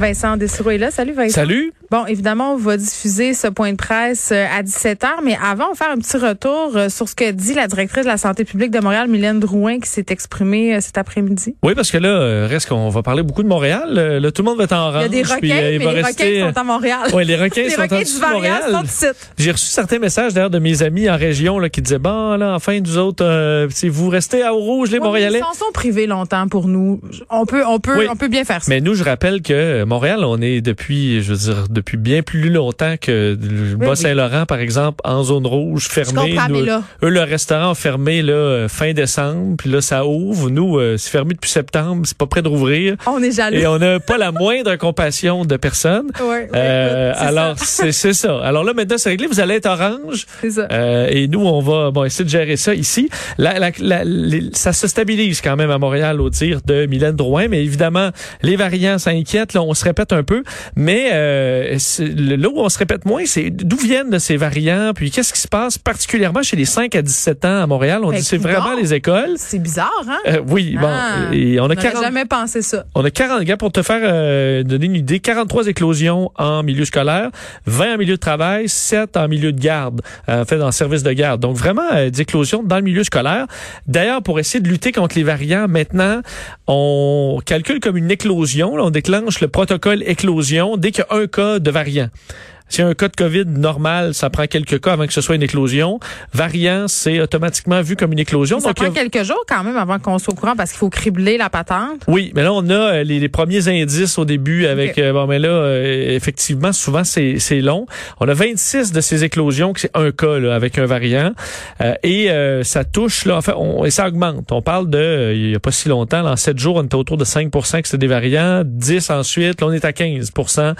Vincent Dessureau est là. Salut Vincent. Salut. Bon, évidemment, on va diffuser ce point de presse euh, à 17h, mais avant, on va faire un petit retour euh, sur ce que dit la directrice de la santé publique de Montréal, Mylène Drouin, qui s'est exprimée euh, cet après-midi. Oui, parce que là, reste qu'on va parler beaucoup de Montréal. Là, tout le monde va être en rang. Il y a des requins, mais les requins sont à Montréal. Oui, les requins les sont requins à Montréal. Sont J'ai reçu certains messages d'ailleurs de mes amis en région là, qui disaient, bon, là, enfin, nous autres, si vous restez à Haut-Rouge, les Montréalais. Ils s'en sont privés longtemps pour nous. On peut, on peut, on peut bien faire ça. Mais nous, je rappelle que Montréal, on est depuis, je veux dire, depuis bien plus longtemps que le Bas-Saint-Laurent, par exemple, en zone rouge, fermé. Nous, là. Eux, le restaurant a fermé là, fin décembre, puis là, ça ouvre. Nous, euh, c'est fermé depuis septembre, c'est pas prêt de rouvrir. On est jaloux. Et on n'a pas la moindre compassion de personne. Ouais, euh, alors, c'est ça. Alors là, maintenant, c'est réglé. Vous allez être orange. C'est ça. Euh, et nous, on va bon, essayer de gérer ça ici. La, la, la, les, ça se stabilise quand même à Montréal au dire de Mylène Drouin, mais évidemment, les variants s'inquiètent. Là, on se répète un peu. Mais euh, là où on se répète moins, c'est d'où viennent de ces variants, puis qu'est-ce qui se passe particulièrement chez les 5 à 17 ans à Montréal? On dit c'est vraiment les écoles. C'est bizarre, hein? Euh, oui, ah, bon. Et on a 40, jamais pensé ça. On a 40, gars, pour te faire euh, donner une idée, 43 éclosions en milieu scolaire, 20 en milieu de travail, 7 en milieu de garde, euh, en fait, dans le service de garde. Donc vraiment euh, des éclosions dans le milieu scolaire. D'ailleurs, pour essayer de lutter contre les variants, maintenant, on calcule comme une éclosion. Là, on déclenche le protocole éclosion dès qu'il y a un cas de variant. Si un cas de COVID normal, ça prend quelques cas avant que ce soit une éclosion. Variant, c'est automatiquement vu comme une éclosion. Ça Donc, prend a... quelques jours quand même avant qu'on soit au courant parce qu'il faut cribler la patente. Oui, mais là, on a euh, les, les premiers indices au début avec... Okay. Euh, bon, mais là, euh, effectivement, souvent, c'est long. On a 26 de ces éclosions, que c'est un cas là, avec un variant. Euh, et ça touche, là, enfin, on, et ça augmente. On parle de, il y a pas si longtemps, là, en 7 jours, on était autour de 5% que c'était des variants. 10 ensuite, là, on est à 15%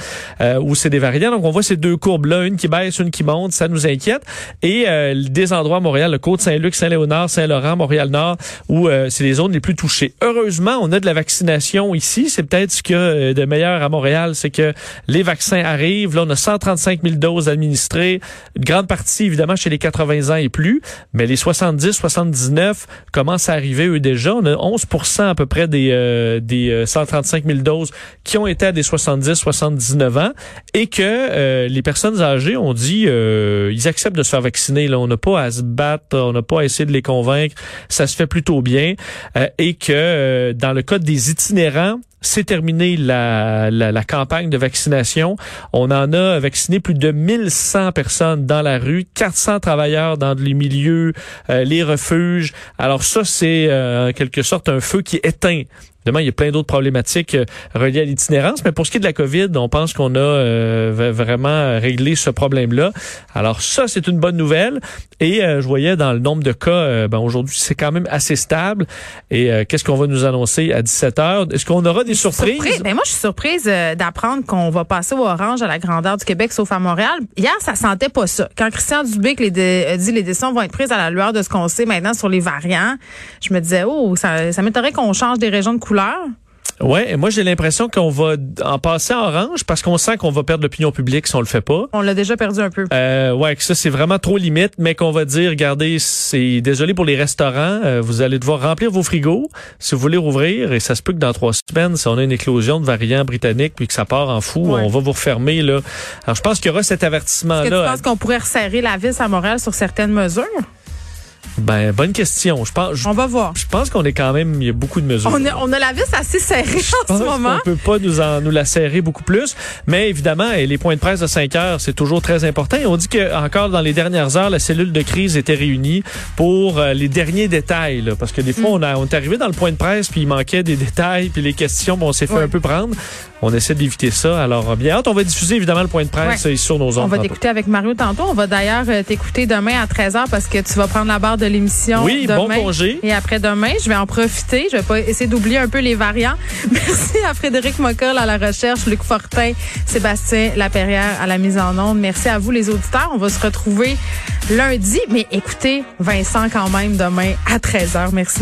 où c'est des variants. Donc, on voit ces deux courbes-là, une qui baisse, une qui monte, ça nous inquiète. Et euh, des endroits à Montréal, le Côte-Saint-Luc, Saint-Léonard, Saint-Laurent, Montréal-Nord, où euh, c'est les zones les plus touchées. Heureusement, on a de la vaccination ici. C'est peut-être ce y a de meilleur à Montréal, c'est que les vaccins arrivent. Là, on a 135 000 doses administrées. Une grande partie, évidemment, chez les 80 ans et plus. Mais les 70, 79 commencent à arriver, eux, déjà. On a 11 à peu près des, euh, des 135 000 doses qui ont été à des 70, 79 ans. Et que les personnes âgées ont dit euh, ils acceptent de se faire vacciner. Là, on n'a pas à se battre, on n'a pas à essayer de les convaincre. Ça se fait plutôt bien euh, et que euh, dans le cas des itinérants, c'est terminé la, la, la, campagne de vaccination. On en a vacciné plus de 1100 personnes dans la rue, 400 travailleurs dans les milieux, euh, les refuges. Alors ça, c'est euh, en quelque sorte un feu qui éteint Évidemment, il y a plein d'autres problématiques euh, reliées à l'itinérance, mais pour ce qui est de la COVID, on pense qu'on a euh, vraiment réglé ce problème-là. Alors ça, c'est une bonne nouvelle. Et euh, je voyais dans le nombre de cas, euh, ben, aujourd'hui, c'est quand même assez stable. Et euh, qu'est-ce qu'on va nous annoncer à 17 heures? Est-ce qu'on aura des Ben, moi, je suis surprise d'apprendre qu'on va passer au orange à la grandeur du Québec, sauf à Montréal. Hier, ça sentait pas ça. Quand Christian Dubé les dit les décisions vont être prises à la lueur de ce qu'on sait maintenant sur les variants, je me disais, oh, ça, ça m'étonnerait qu'on change des régions de couleur. Ouais, et moi j'ai l'impression qu'on va en passer en orange parce qu'on sent qu'on va perdre l'opinion publique si on le fait pas. On l'a déjà perdu un peu. Euh, ouais, que ça c'est vraiment trop limite, mais qu'on va dire, regardez, c'est désolé pour les restaurants, euh, vous allez devoir remplir vos frigos si vous voulez rouvrir, et ça se peut que dans trois semaines, si on a une éclosion de variants britanniques puis que ça part en fou, Ouais. on va vous refermer là. Alors je pense qu'il y aura cet avertissement Est-ce que tu là. penses qu'on pourrait resserrer la vis à Montréal sur certaines mesures? Ben bonne question. Je pense. Je, On va voir. je pense qu'on est quand même, il y a beaucoup de mesures. On a, on a la vis assez serrée Je en pense ce moment. qu'on peut pas nous en, nous la serrer beaucoup plus, mais évidemment, et les points de presse de 5 heures, c'est toujours très important. Et on dit que encore dans les dernières heures, la cellule de crise était réunie pour euh, les derniers détails, là, parce que des fois, Mm. on, a, on est arrivé dans le point de presse, puis il manquait des détails, puis les questions, bon, on s'est fait un peu prendre. On essaie d'éviter ça. Alors, bien hâte, on va diffuser évidemment le point de presse Ouais. euh, sur nos ondes. On va t'écouter avec Mario tantôt. On va d'ailleurs euh, t'écouter demain à 13h parce que tu vas prendre la barre de l'émission. Oui, bon demain congé. Et après-demain, je vais en profiter. Je vais pas essayer d'oublier un peu les variants. Merci à Frédéric Mockel à la recherche, Luc Fortin, Sébastien Laperrière à la mise en onde. Merci à vous les auditeurs. On va se retrouver lundi. Mais écoutez Vincent quand même demain à 13h. Merci.